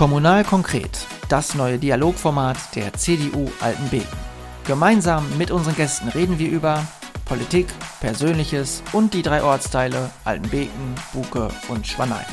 Kommunal konkret, das neue Dialogformat der CDU Altenbeken. Gemeinsam mit unseren Gästen reden wir über Politik, Persönliches und die drei Ortsteile Altenbeken, Buke und Schwanein.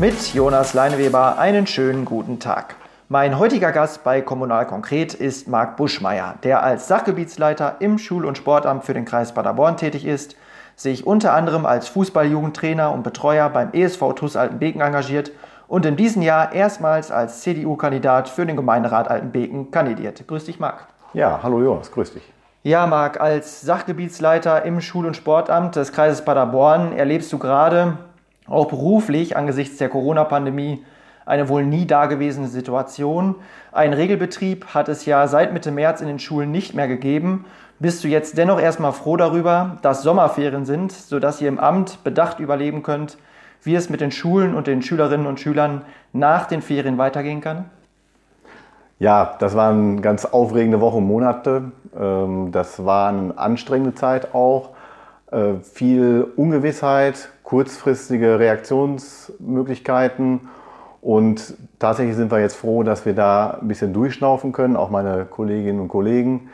Mit Jonas Leineweber einen schönen guten Tag. Mein heutiger Gast bei Kommunal Konkret ist Marc Buschmeier, der als Sachgebietsleiter im Schul- und Sportamt für den Kreis Paderborn tätig ist, sich unter anderem als Fußballjugendtrainer und Betreuer beim ESV TuS Altenbeken engagiert und in diesem Jahr erstmals als CDU-Kandidat für den Gemeinderat Altenbeken kandidiert. Grüß dich, Marc. Ja, hallo Jonas, grüß dich. Ja, Marc, als Sachgebietsleiter im Schul- und Sportamt des Kreises Paderborn erlebst du gerade, auch beruflich angesichts der Corona-Pandemie, eine wohl nie dagewesene Situation. Ein Regelbetrieb hat es ja seit Mitte März in den Schulen nicht mehr gegeben. Bist du jetzt dennoch erstmal froh darüber, dass Sommerferien sind, sodass ihr im Amt bedacht überleben könnt, wie es mit den Schulen und den Schülerinnen und Schülern nach den Ferien weitergehen kann? Ja, das waren ganz aufregende Wochen und Monate. Ähm, das war eine anstrengende Zeit auch. Äh, viel Ungewissheit, kurzfristige Reaktionsmöglichkeiten. Und tatsächlich sind wir jetzt froh, dass wir da ein bisschen durchschnaufen können, auch meine Kolleginnen und Kollegen,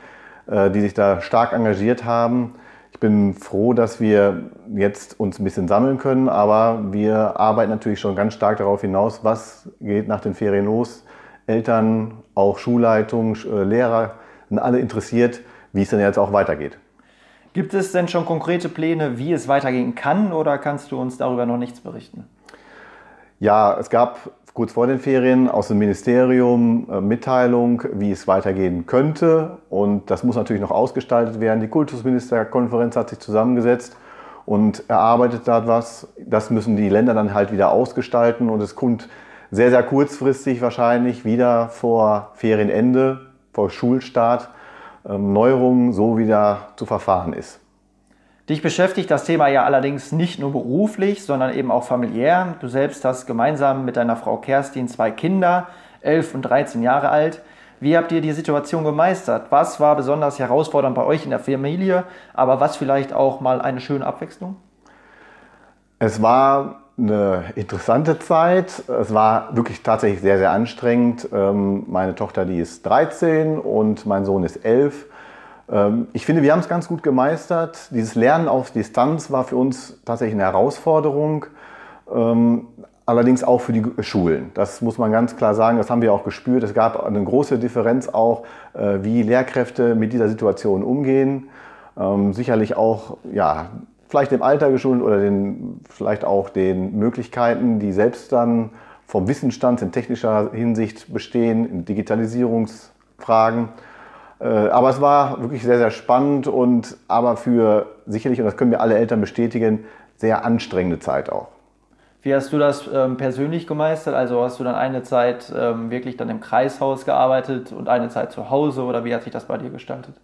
äh, die sich da stark engagiert haben. Ich bin froh, dass wir jetzt uns ein bisschen sammeln können, aber wir arbeiten natürlich schon ganz stark darauf hinaus, was geht nach den Ferien los. Eltern, auch Schulleitung, äh, Lehrer sind alle interessiert, wie es denn jetzt auch weitergeht. Gibt es denn schon konkrete Pläne, wie es weitergehen kann oder kannst du uns darüber noch nichts berichten? Ja, es gab kurz vor den Ferien aus dem Ministerium äh, Mitteilung, wie es weitergehen könnte. Und das muss natürlich noch ausgestaltet werden. Die Kultusministerkonferenz hat sich zusammengesetzt und erarbeitet da was. Das müssen die Länder dann halt wieder ausgestalten. Und es kommt sehr, sehr kurzfristig wahrscheinlich wieder vor Ferienende, vor Schulstart, ähm, Neuerungen so wieder zu verfahren ist. Dich beschäftigt das Thema ja allerdings nicht nur beruflich, sondern eben auch familiär. Du selbst hast gemeinsam mit deiner Frau Kerstin zwei Kinder, 11 und 13 Jahre alt. Wie habt ihr die Situation gemeistert? Was war besonders herausfordernd bei euch in der Familie, aber was vielleicht auch mal eine schöne Abwechslung? Es war eine interessante Zeit. Es war wirklich tatsächlich sehr, sehr anstrengend. Ähm, meine Tochter, die ist 13 und mein Sohn ist 11. Ähm, ich finde, wir haben es ganz gut gemeistert. Dieses Lernen auf Distanz war für uns tatsächlich eine Herausforderung. Ähm, allerdings auch für die Schulen. Das muss man ganz klar sagen. Das haben wir auch gespürt. Es gab eine große Differenz auch, äh, wie Lehrkräfte mit dieser Situation umgehen. Ähm, sicherlich auch, ja, vielleicht dem Alter geschuldet oder den, vielleicht auch den Möglichkeiten, die selbst dann vom Wissensstand in technischer Hinsicht bestehen, in Digitalisierungsfragen. Äh, aber es war wirklich sehr, sehr spannend und aber für sicherlich, und das können wir alle Eltern bestätigen, sehr anstrengende Zeit auch. Wie hast du das ähm, persönlich gemeistert? Also hast du dann eine Zeit ähm, wirklich dann im Kreishaus gearbeitet und eine Zeit zu Hause oder wie hat sich das bei dir gestaltet?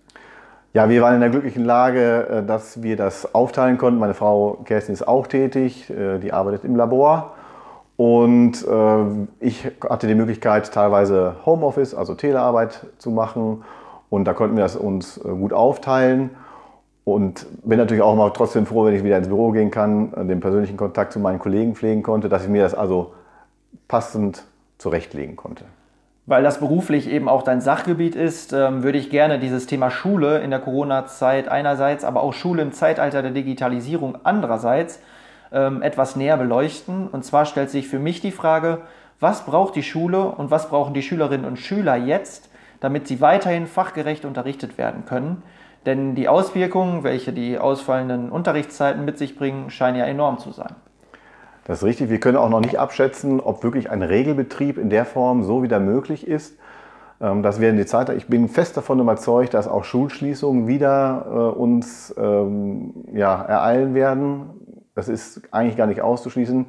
Ja, wir waren in der glücklichen Lage, äh, dass wir das aufteilen konnten. Meine Frau Kerstin ist auch tätig, äh, die arbeitet im Labor. Und ich hatte die Möglichkeit, teilweise Homeoffice, also Telearbeit zu machen und da konnten wir das uns äh, gut aufteilen. Und bin natürlich auch mal trotzdem froh, wenn ich wieder ins Büro gehen kann, äh, den persönlichen Kontakt zu meinen Kollegen pflegen konnte, dass ich mir das also passend zurechtlegen konnte. Weil das beruflich eben auch dein Sachgebiet ist, ähm, würde ich gerne dieses Thema Schule in der Corona-Zeit einerseits, aber auch Schule im Zeitalter der Digitalisierung andererseits ähm, etwas näher beleuchten. Und zwar stellt sich für mich die Frage, was braucht die Schule und was brauchen die Schülerinnen und Schüler jetzt, damit sie weiterhin fachgerecht unterrichtet werden können. Denn die Auswirkungen, welche die ausfallenden Unterrichtszeiten mit sich bringen, scheinen ja enorm zu sein. Das ist richtig. Wir können auch noch nicht abschätzen, ob wirklich ein Regelbetrieb in der Form so wieder möglich ist. Ähm, das werden die Zeit. Ich bin fest davon überzeugt, dass auch Schulschließungen wieder äh, uns ähm, ja, ereilen werden. Das ist eigentlich gar nicht auszuschließen.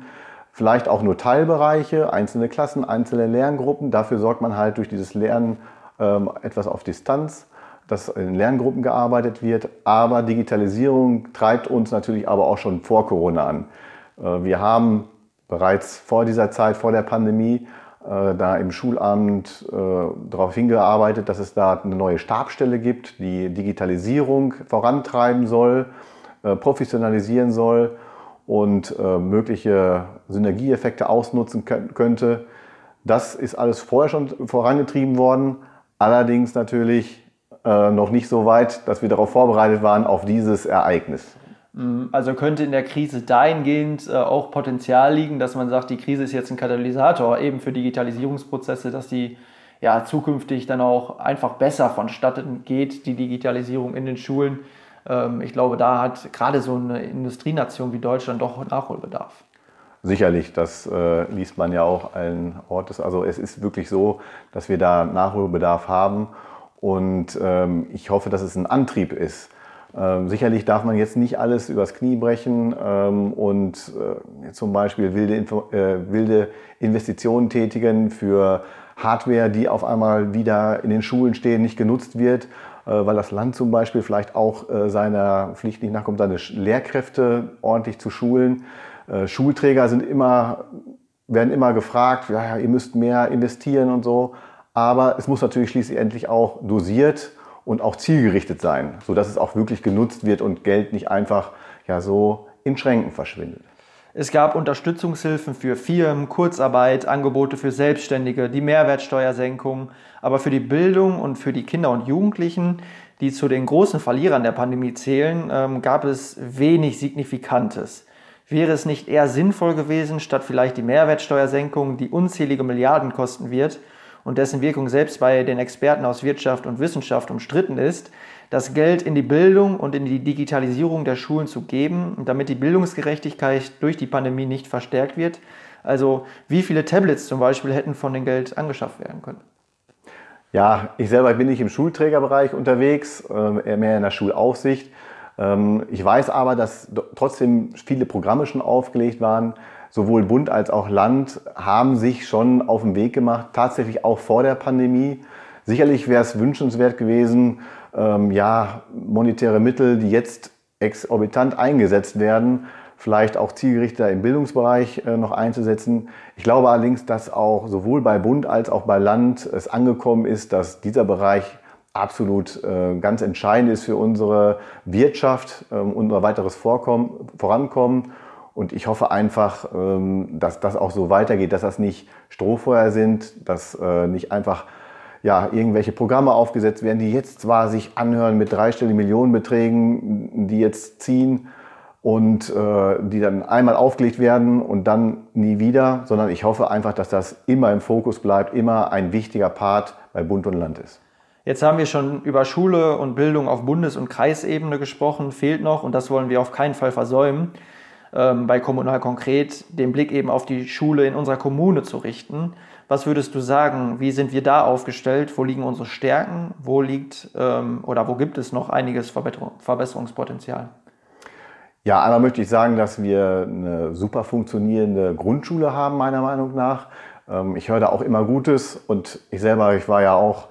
Vielleicht auch nur Teilbereiche, einzelne Klassen, einzelne Lerngruppen. Dafür sorgt man halt durch dieses Lernen etwas auf Distanz, dass in Lerngruppen gearbeitet wird. Aber Digitalisierung treibt uns natürlich aber auch schon vor Corona an. Äh, wir haben bereits vor dieser Zeit, vor der Pandemie, äh, da im Schulamt äh, darauf hingearbeitet, dass es da eine neue Stabstelle gibt, die Digitalisierung vorantreiben soll, professionalisieren soll und mögliche Synergieeffekte ausnutzen könnte. Das ist alles vorher schon vorangetrieben worden, allerdings natürlich äh, noch nicht so weit, dass wir darauf vorbereitet waren, auf dieses Ereignis. Mhm. Also könnte in der Krise dahingehend äh, auch Potenzial liegen, dass man sagt, die Krise ist jetzt ein Katalysator eben für Digitalisierungsprozesse, dass die ja zukünftig dann auch einfach besser vonstatten geht, die Digitalisierung in den Schulen. Ähm, ich glaube, da hat gerade so eine Industrienation wie Deutschland doch Nachholbedarf. Sicherlich, das äh, liest man ja auch allen Ortes. Also es ist wirklich so, dass wir da Nachholbedarf haben und ähm, ich hoffe, dass es ein Antrieb ist. Ähm, sicherlich darf man jetzt nicht alles übers Knie brechen ähm, und äh, zum Beispiel wilde, äh, wilde Investitionen tätigen für Hardware, die auf einmal wieder in den Schulen stehen, nicht genutzt wird, äh, weil das Land zum Beispiel vielleicht auch äh, seiner Pflicht nicht nachkommt, seine Lehrkräfte ordentlich zu schulen. Äh, Schulträger sind immer, werden immer gefragt, ja, ihr müsst mehr investieren und so. Aber es muss natürlich schließlich endlich auch dosiert und auch zielgerichtet sein, sodass es auch wirklich genutzt wird und Geld nicht einfach ja, so in Schränken verschwindet. Es gab Unterstützungshilfen für Firmen, Kurzarbeit, Angebote für Selbstständige, die Mehrwertsteuersenkung. Aber für die Bildung und für die Kinder und Jugendlichen, die zu den großen Verlierern der Pandemie zählen, ähm, gab es wenig Signifikantes. Wäre es nicht eher sinnvoll gewesen, statt vielleicht die Mehrwertsteuersenkung, die unzählige Milliarden kosten wird und dessen Wirkung selbst bei den Experten aus Wirtschaft und Wissenschaft umstritten ist, das Geld in die Bildung und in die Digitalisierung der Schulen zu geben, damit die Bildungsgerechtigkeit durch die Pandemie nicht verstärkt wird? Also wie viele Tablets zum Beispiel hätten von dem Geld angeschafft werden können? Ja, ich selber bin nicht im Schulträgerbereich unterwegs, äh, mehr in der Schulaufsicht. Ähm, ich weiß aber, dass trotzdem viele Programme schon aufgelegt waren. Sowohl Bund als auch Land haben sich schon auf den Weg gemacht, tatsächlich auch vor der Pandemie. Sicherlich wäre es wünschenswert gewesen, ähm, ja, monetäre Mittel, die jetzt exorbitant eingesetzt werden, vielleicht auch zielgerichteter im Bildungsbereich äh, noch einzusetzen. Ich glaube allerdings, dass auch sowohl bei Bund als auch bei Land es angekommen ist, dass dieser Bereich absolut äh, ganz entscheidend ist für unsere Wirtschaft, ähm, unser weiteres Vorkommen, Vorankommen. Und ich hoffe einfach, ähm, dass das auch so weitergeht, dass das nicht Strohfeuer sind, dass äh, nicht einfach ja, irgendwelche Programme aufgesetzt werden, die jetzt zwar sich anhören mit dreistelligen Millionenbeträgen, die jetzt ziehen und äh, die dann einmal aufgelegt werden und dann nie wieder, sondern ich hoffe einfach, dass das immer im Fokus bleibt, immer ein wichtiger Part bei Bund und Land ist. Jetzt haben wir schon über Schule und Bildung auf Bundes- und Kreisebene gesprochen, fehlt noch und das wollen wir auf keinen Fall versäumen, ähm, bei Kommunal konkret den Blick eben auf die Schule in unserer Kommune zu richten. Was würdest du sagen, wie sind wir da aufgestellt? Wo liegen unsere Stärken? Wo liegt ähm, oder wo gibt es noch einiges Verbesserungspotenzial? Ja, einmal möchte ich sagen, dass wir eine super funktionierende Grundschule haben, meiner Meinung nach. Ähm, ich höre da auch immer Gutes und ich selber, ich war ja auch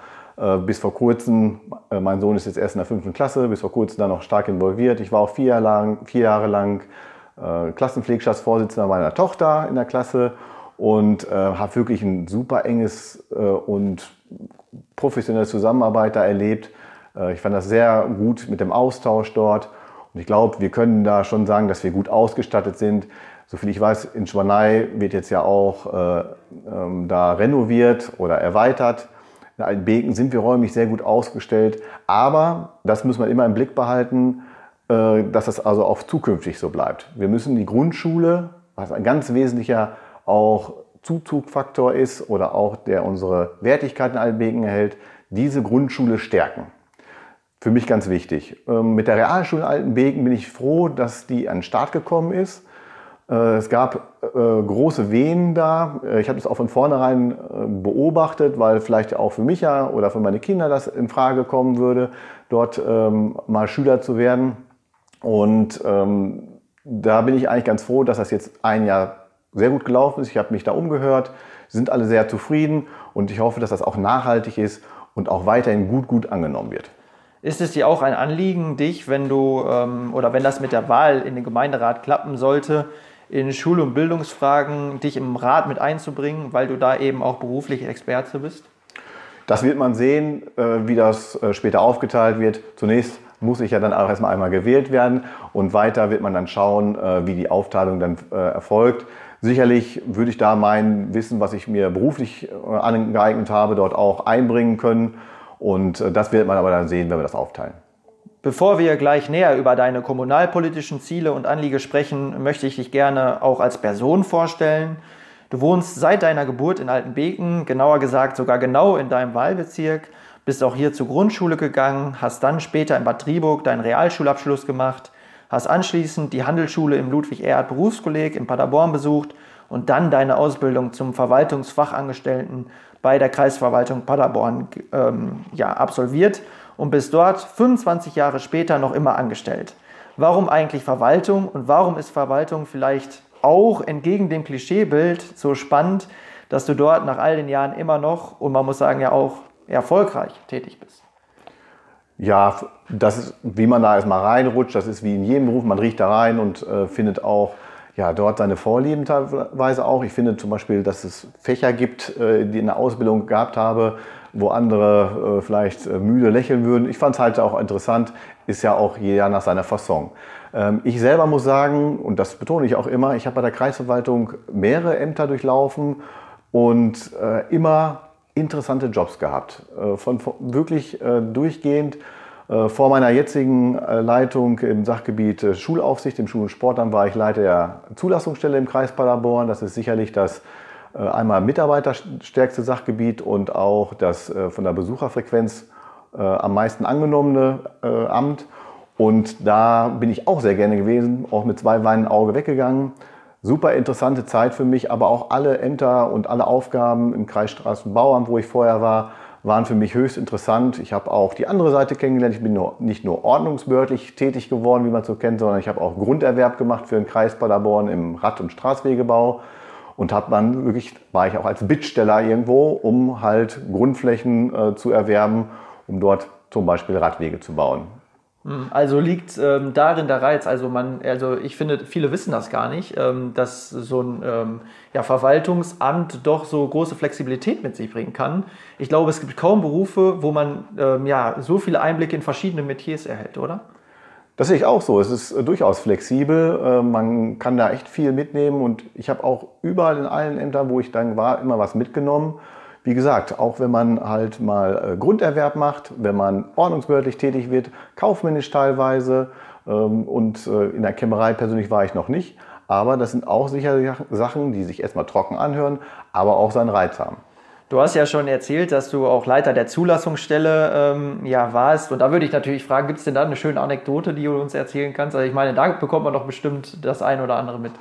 bis vor kurzem, äh, mein Sohn ist jetzt erst in der fünften Klasse, bis vor kurzem dann noch stark involviert. Ich war auch vier Jahre lang, vier Jahre lang äh, Klassenpflegschaftsvorsitzender meiner Tochter in der Klasse und äh, habe wirklich ein super enges äh, und professionelles Zusammenarbeit da erlebt. Äh, ich fand das sehr gut mit dem Austausch dort und ich glaube, wir können da schon sagen, dass wir gut ausgestattet sind. Soviel ich weiß, in Schwanei wird jetzt ja auch äh, ähm, da renoviert oder erweitert. In Altenbeken sind wir räumlich sehr gut ausgestellt. Aber, das muss man immer im Blick behalten, äh, dass das also auch zukünftig so bleibt. Wir müssen die Grundschule, was ein ganz wesentlicher auch Zuzugfaktor ist oder auch der unsere Wertigkeit in Altenbeken erhält, diese Grundschule stärken. Für mich ganz wichtig. Ähm, mit der Realschule Altenbeken bin ich froh, dass die an den Start gekommen ist. Äh, es gab äh, große Wehen da. Äh, ich habe das auch von vornherein beobachtet, weil vielleicht auch für mich ja oder für meine Kinder das in Frage kommen würde, dort ähm, mal Schüler zu werden. Und ähm, da bin ich eigentlich ganz froh, dass das jetzt ein Jahr sehr gut gelaufen ist. Ich habe mich da umgehört, sind alle sehr zufrieden und ich hoffe, dass das auch nachhaltig ist und auch weiterhin gut, gut angenommen wird. Ist es dir auch ein Anliegen, dich, wenn du ähm, oder wenn das mit der Wahl in den Gemeinderat klappen sollte, in Schul- und Bildungsfragen dich im Rat mit einzubringen, weil du da eben auch beruflich Experte bist? Das wird man sehen, äh, wie das äh, später aufgeteilt wird. Zunächst muss ich ja dann auch erstmal einmal gewählt werden und weiter wird man dann schauen, äh, wie die Aufteilung dann erfolgt. Sicherlich würde ich da mein Wissen, was ich mir beruflich angeeignet habe, dort auch einbringen können. Und das wird man aber dann sehen, wenn wir das aufteilen. Bevor wir gleich näher über deine kommunalpolitischen Ziele und Anliege sprechen, möchte ich dich gerne auch als Person vorstellen. Du wohnst seit deiner Geburt in Altenbeken, genauer gesagt sogar genau in deinem Wahlbezirk, bist auch hier zur Grundschule gegangen, hast dann später in Bad Triburg deinen Realschulabschluss gemacht, hast anschließend die Handelsschule im Ludwig-Erhard Berufskolleg in Paderborn besucht und dann deine Ausbildung zum Verwaltungsfachangestellten bei der Kreisverwaltung Paderborn ähm, ja, absolviert und bist dort 25 Jahre später noch immer angestellt. Warum eigentlich Verwaltung und warum ist Verwaltung vielleicht auch entgegen dem Klischeebild so spannend, dass du dort nach all den Jahren immer noch und man muss sagen ja auch erfolgreich tätig bist? Ja, das ist, wie man da erstmal reinrutscht, das ist wie in jedem Beruf, man riecht da rein und äh, findet auch ja, dort seine Vorlieben teilweise auch. Ich finde zum Beispiel, dass es Fächer gibt, äh, die in der Ausbildung gehabt habe, wo andere äh, vielleicht äh, müde lächeln würden. Ich fand es halt auch interessant, ist ja auch jeder nach seiner Fasson. Ähm, ich selber muss sagen, und das betone ich auch immer, ich habe bei der Kreisverwaltung mehrere Ämter durchlaufen und immer interessante Jobs gehabt. Von wirklich durchgehend vor meiner jetzigen Leitung im Sachgebiet Schulaufsicht, im Schul- und Sportamt, war ich Leiter der Zulassungsstelle im Kreis Paderborn. Das ist sicherlich das äh, einmal mitarbeiterstärkste Sachgebiet und auch das äh, von der Besucherfrequenz äh, am meisten angenommene Amt. Und da bin ich auch sehr gerne gewesen, auch mit zwei Weinen Auge weggegangen. Super interessante Zeit für mich, aber auch alle Ämter und alle Aufgaben im Kreisstraßenbauamt, wo ich vorher war, waren für mich höchst interessant. Ich habe auch die andere Seite kennengelernt. Ich bin nur, nicht nur ordnungsbehördlich tätig geworden, wie man so kennt, sondern ich habe auch Grunderwerb gemacht für den Kreis Paderborn im Rad- und Straßwegebau und habe dann wirklich, war ich auch als Bittsteller irgendwo, um halt Grundflächen äh, zu erwerben, um dort zum Beispiel Radwege zu bauen. Hm, also liegt ähm, darin der Reiz, also man, also ich finde, viele wissen das gar nicht, ähm, dass so ein ähm, ja, Verwaltungsamt doch so große Flexibilität mit sich bringen kann. Ich glaube, es gibt kaum Berufe, wo man ähm, ja, so viele Einblicke in verschiedene Metiers erhält, oder? Das sehe ich auch so. Es ist äh, durchaus flexibel. Äh, man kann da echt viel mitnehmen und ich habe auch überall in allen Ämtern, wo ich dann war, immer was mitgenommen. Wie gesagt, auch wenn man halt mal äh, Grunderwerb macht, wenn man ordnungsbehördlich tätig wird, kaufmännisch teilweise ähm, und in der Kämmerei persönlich war ich noch nicht. Aber das sind auch sicher Sachen, die sich erstmal trocken anhören, aber auch seinen Reiz haben. Du hast ja schon erzählt, dass du auch Leiter der Zulassungsstelle ähm, ja, warst. Und da würde ich natürlich fragen, gibt es denn da eine schöne Anekdote, die du uns erzählen kannst? Also ich meine, da bekommt man doch bestimmt das ein oder andere mit.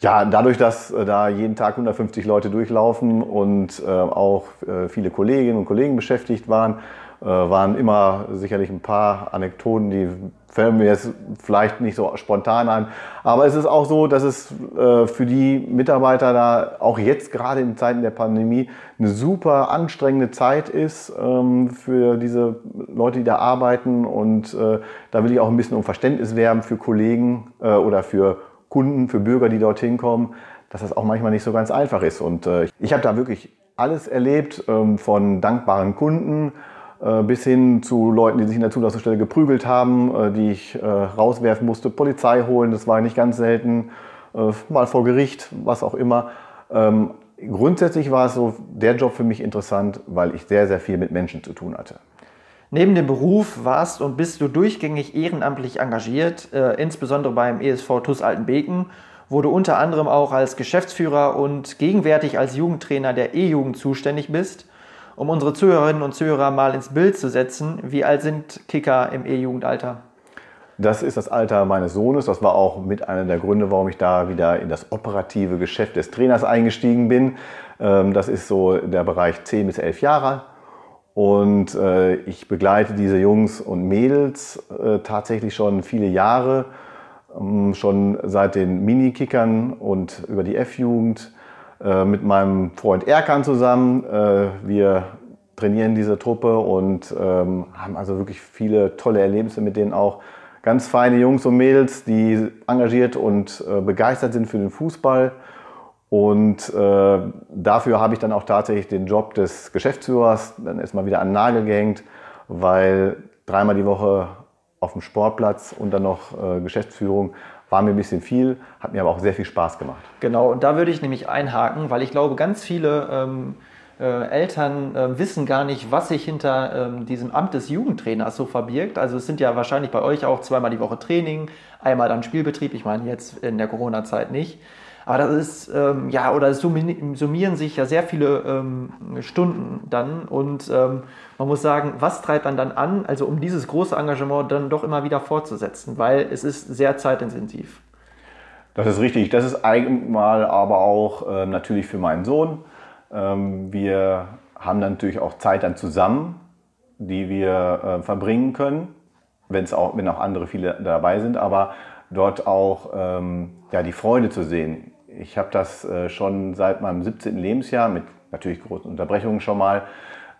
Ja, dadurch, dass äh, da jeden Tag 150 Leute durchlaufen und äh, auch äh, viele Kolleginnen und Kollegen beschäftigt waren, waren immer sicherlich ein paar Anekdoten, die fällen mir jetzt vielleicht nicht so spontan an. Aber es ist auch so, dass es äh, für die Mitarbeiter da auch jetzt gerade in Zeiten der Pandemie eine super anstrengende Zeit ist ähm, für diese Leute, die da arbeiten. Und äh, da will ich auch ein bisschen um Verständnis werben für Kollegen äh, oder für Kunden, für Bürger, die dorthin kommen, dass das auch manchmal nicht so ganz einfach ist. Und äh, ich habe da wirklich alles erlebt ähm, von dankbaren Kunden äh, bis hin zu Leuten, die sich in der Zulassungsstelle geprügelt haben, äh, die ich äh, rauswerfen musste, Polizei holen, das war nicht ganz selten, mal vor Gericht, was auch immer. Ähm, grundsätzlich war es so der Job für mich interessant, weil ich sehr, sehr viel mit Menschen zu tun hatte. Neben dem Beruf warst und bist du durchgängig ehrenamtlich engagiert, äh, insbesondere beim ESV TUS Altenbeken, wo du unter anderem auch als Geschäftsführer und gegenwärtig als Jugendtrainer der E-Jugend zuständig bist um unsere Zuhörerinnen und Zuhörer mal ins Bild zu setzen, wie alt sind Kicker im E-Jugendalter? Das ist das Alter meines Sohnes. Das war auch mit einer der Gründe, warum ich da wieder in das operative Geschäft des Trainers eingestiegen bin. Ähm, das ist so der Bereich 10 bis 11 Jahre. Und äh, ich begleite diese Jungs und Mädels äh, tatsächlich schon viele Jahre, ähm, schon seit den Mini-Kickern und über die F-Jugend äh, mit meinem Freund Erkan zusammen. Äh, wir trainieren diese Truppe und ähm, haben also wirklich viele tolle Erlebnisse mit denen auch. Ganz feine Jungs und Mädels, die engagiert und äh, begeistert sind für den Fußball. Und äh, dafür habe ich dann auch tatsächlich den Job des Geschäftsführers dann erstmal wieder an den Nagel gehängt, weil dreimal die Woche auf dem Sportplatz und dann noch äh, Geschäftsführung war mir ein bisschen viel, hat mir aber auch sehr viel Spaß gemacht. Genau, und da würde ich nämlich einhaken, weil ich glaube, ganz viele ähm, äh, Eltern äh, wissen gar nicht, was sich hinter ähm, diesem Amt des Jugendtrainers so verbirgt. Also es sind ja wahrscheinlich bei euch auch zweimal die Woche Training, einmal dann Spielbetrieb, ich meine jetzt in der Corona-Zeit nicht. Aber das ist, ähm, ja, oder es summieren sich ja sehr viele ähm, Stunden dann und ähm, man muss sagen, was treibt man dann an, also um dieses große Engagement dann doch immer wieder fortzusetzen, weil es ist sehr zeitintensiv. Das ist richtig. Das ist einmal aber auch äh, natürlich für meinen Sohn. Ähm, wir haben dann natürlich auch Zeit dann zusammen, die wir äh, verbringen können, wenn's auch, wenn auch andere viele dabei sind, aber dort auch ähm, ja, die Freude zu sehen ich habe das äh, schon seit meinem 17. Lebensjahr mit natürlich großen Unterbrechungen schon mal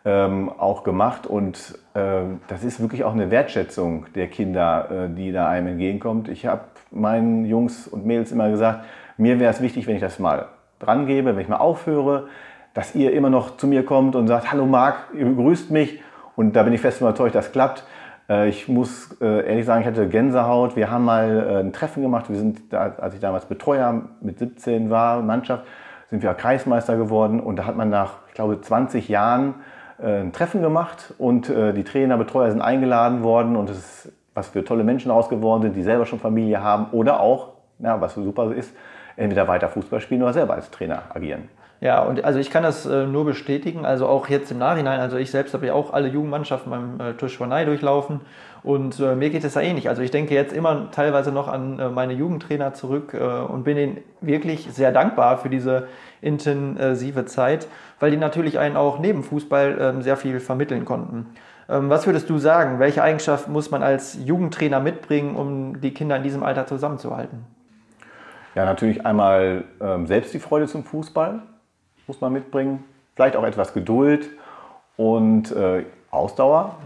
ähm, auch gemacht und äh, das ist wirklich auch eine Wertschätzung der Kinder, äh, die da einem entgegenkommt. Ich habe meinen Jungs und Mädels immer gesagt, mir wäre es wichtig, wenn ich das mal dran gebe, wenn ich mal aufhöre, dass ihr immer noch zu mir kommt und sagt, hallo Marc, ihr begrüßt mich und da bin ich fest überzeugt, das klappt. Äh, ich muss äh, ehrlich sagen, ich hatte Gänsehaut. Wir haben mal äh, ein Treffen gemacht. Wir sind, als ich damals Betreuer mit 17 war, Mannschaft, sind wir Kreismeister geworden. Und da hat man nach, ich glaube, 20 Jahren ein Treffen gemacht und die Trainer, Betreuer sind eingeladen worden und es ist, was für tolle Menschen rausgeworden sind, die selber schon Familie haben oder auch, ja, was super ist, entweder weiter Fußball spielen oder selber als Trainer agieren. Ja, und also ich kann das äh, nur bestätigen, also auch jetzt im Nachhinein, also ich selbst habe ja auch alle Jugendmannschaften beim äh, Tuschwanei durchlaufen und äh, mir geht es ja ähnlich. Also ich denke jetzt immer teilweise noch an äh, meine Jugendtrainer zurück äh, und bin ihnen wirklich sehr dankbar für diese intensive Zeit, weil die natürlich einen auch neben Fußball ähm, sehr viel vermitteln konnten. Ähm, was würdest du sagen, welche Eigenschaft muss man als Jugendtrainer mitbringen, um die Kinder in diesem Alter zusammenzuhalten? Ja, natürlich einmal ähm, selbst die Freude zum Fußball muss man mitbringen. Vielleicht auch etwas Geduld und äh, Ausdauer.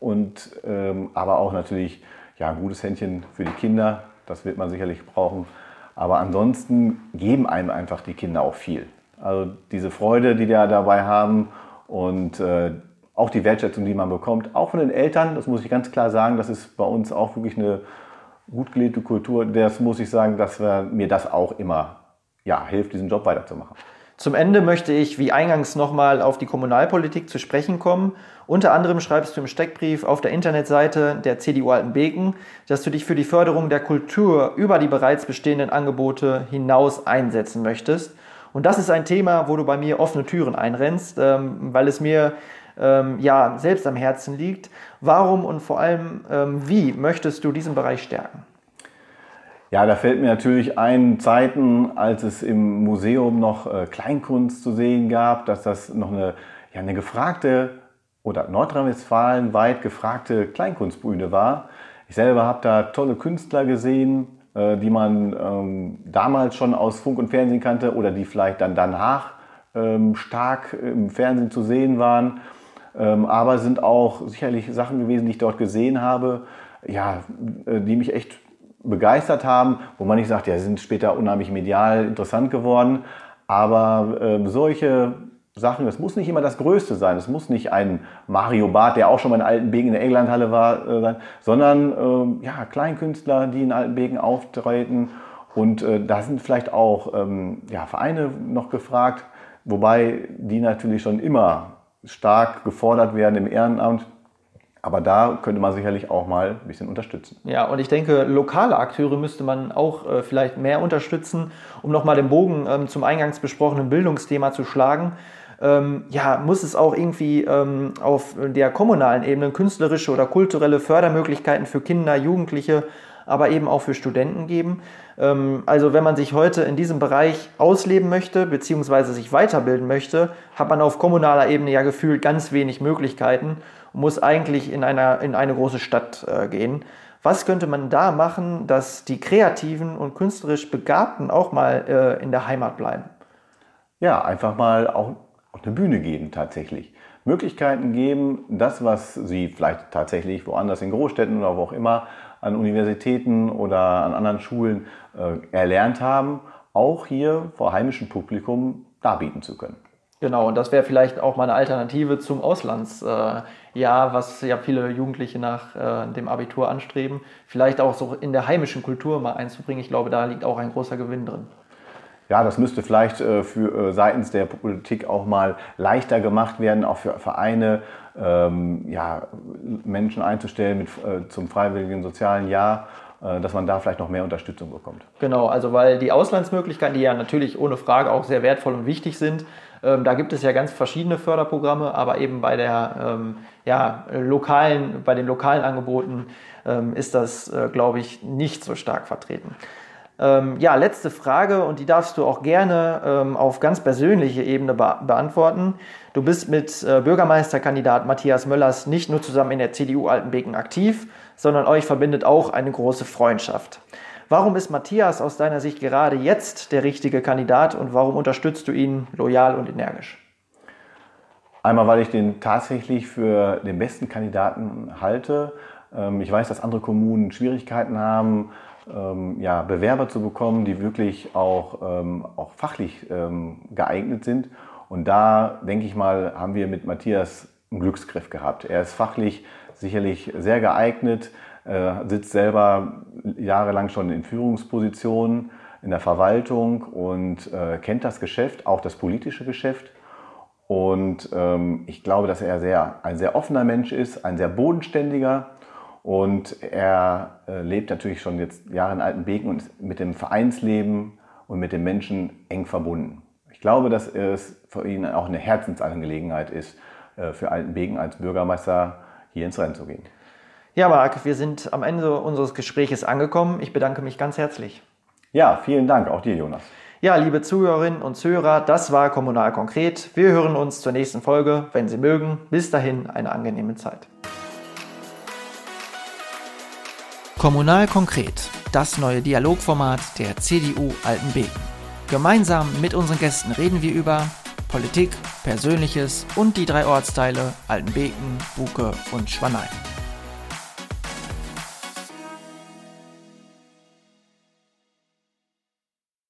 Und, ähm, aber auch natürlich ja, ein gutes Händchen für die Kinder. Das wird man sicherlich brauchen. Aber ansonsten geben einem einfach die Kinder auch viel. Also diese Freude, die die dabei haben und äh, auch die Wertschätzung, die man bekommt, auch von den Eltern, das muss ich ganz klar sagen, das ist bei uns auch wirklich eine gut gelebte Kultur. Das muss ich sagen, dass mir das auch immer ja, hilft, diesen Job weiterzumachen. Zum Ende möchte ich, wie eingangs, nochmal auf die Kommunalpolitik zu sprechen kommen. Unter anderem schreibst du im Steckbrief auf der Internetseite der CDU Altenbeken, dass du dich für die Förderung der Kultur über die bereits bestehenden Angebote hinaus einsetzen möchtest. Und das ist ein Thema, wo du bei mir offene Türen einrennst, ähm, weil es mir ähm, ja selbst am Herzen liegt. Warum und vor allem ähm, wie möchtest du diesen Bereich stärken? Ja, da fällt mir natürlich ein, Zeiten, als es im Museum noch äh, Kleinkunst zu sehen gab, dass das noch eine, ja, eine gefragte oder Nordrhein-Westfalen weit gefragte Kleinkunstbühne war. Ich selber habe da tolle Künstler gesehen, äh, die man ähm, damals schon aus Funk und Fernsehen kannte oder die vielleicht dann danach ähm, stark im Fernsehen zu sehen waren. Ähm, aber sind auch sicherlich Sachen gewesen, die ich dort gesehen habe, ja, äh, die mich echt begeistert haben, wo man nicht sagt, ja, sie sind später unheimlich medial interessant geworden. Aber äh, solche Sachen, es muss nicht immer das Größte sein. Es muss nicht ein Mario Barth, der auch schon mal in Altenbeken in der Englandhalle war, äh, sein, sondern äh, ja, Kleinkünstler, die in Altenbeken auftreten. Und äh, da sind vielleicht auch ähm, ja, Vereine noch gefragt, wobei die natürlich schon immer stark gefordert werden im Ehrenamt. Aber da könnte man sicherlich auch mal ein bisschen unterstützen. Ja, und ich denke, lokale Akteure müsste man auch äh, vielleicht mehr unterstützen, um nochmal den Bogen ähm, zum eingangs besprochenen Bildungsthema zu schlagen. Ähm, ja, muss es auch irgendwie ähm, auf der kommunalen Ebene künstlerische oder kulturelle Fördermöglichkeiten für Kinder, Jugendliche, aber eben auch für Studenten geben. Ähm, also wenn man sich heute in diesem Bereich ausleben möchte, beziehungsweise sich weiterbilden möchte, hat man auf kommunaler Ebene ja gefühlt ganz wenig Möglichkeiten muss eigentlich in, einer, in eine große Stadt äh, gehen. Was könnte man da machen, dass die kreativen und künstlerisch Begabten auch mal äh, in der Heimat bleiben? Ja, einfach mal auch, auch eine Bühne geben tatsächlich. Möglichkeiten geben, das, was sie vielleicht tatsächlich woanders in Großstädten oder wo auch immer an Universitäten oder an anderen Schulen äh, erlernt haben, auch hier vor heimischem Publikum darbieten zu können. Genau, und das wäre vielleicht auch mal eine Alternative zum Auslandsjahr, äh, was ja viele Jugendliche nach äh, dem Abitur anstreben. Vielleicht auch so in der heimischen Kultur mal einzubringen. Ich glaube, da liegt auch ein großer Gewinn drin. Ja, das müsste vielleicht äh, für seitens der Politik auch mal leichter gemacht werden, auch für Vereine, ähm, ja, Menschen einzustellen mit, äh, zum freiwilligen sozialen Jahr dass man da vielleicht noch mehr Unterstützung bekommt. Genau, also weil die Auslandsmöglichkeiten, die ja natürlich ohne Frage auch sehr wertvoll und wichtig sind, ähm, da gibt es ja ganz verschiedene Förderprogramme, aber eben bei der ähm, ja, lokalen, bei den lokalen Angeboten ähm, ist das, äh, glaube ich, nicht so stark vertreten. Ähm, ja, letzte Frage und die darfst du auch gerne ähm, auf ganz persönliche Ebene be beantworten. Du bist mit äh, Bürgermeisterkandidat Matthias Möllers nicht nur zusammen in der CDU Altenbeken aktiv, sondern euch verbindet auch eine große Freundschaft. Warum ist Matthias aus deiner Sicht gerade jetzt der richtige Kandidat und warum unterstützt du ihn loyal und energisch? Einmal, weil ich den tatsächlich für den besten Kandidaten halte. Ähm, ich weiß, dass andere Kommunen Schwierigkeiten haben, ähm, Bewerber zu bekommen, die wirklich auch, ähm, auch fachlich geeignet sind. Und da, denke ich mal, haben wir mit Matthias einen Glücksgriff gehabt. Er ist fachlich sicherlich sehr geeignet, äh, sitzt selber jahrelang schon in Führungspositionen in der Verwaltung und äh, kennt das Geschäft, auch das politische Geschäft. Und ähm, ich glaube, dass er sehr, ein sehr offener Mensch ist, ein sehr bodenständiger. Und er äh, lebt natürlich schon jetzt Jahre in Altenbeken und ist mit dem Vereinsleben und mit den Menschen eng verbunden. Ich glaube, dass es für ihn auch eine Herzensangelegenheit ist, für Altenbeken als Bürgermeister hier ins Rennen zu gehen. Ja, Marc, wir sind am Ende unseres Gespräches angekommen. Ich bedanke mich ganz herzlich. Ja, vielen Dank, auch dir, Jonas. Ja, liebe Zuhörerinnen und Zuhörer, das war Kommunal konkret. Wir hören uns zur nächsten Folge, wenn Sie mögen. Bis dahin eine angenehme Zeit. Kommunal konkret, das neue Dialogformat der CDU Altenbeken. Gemeinsam mit unseren Gästen reden wir über Politik, Persönliches und die drei Ortsteile Altenbeken, Buke und Schwanein.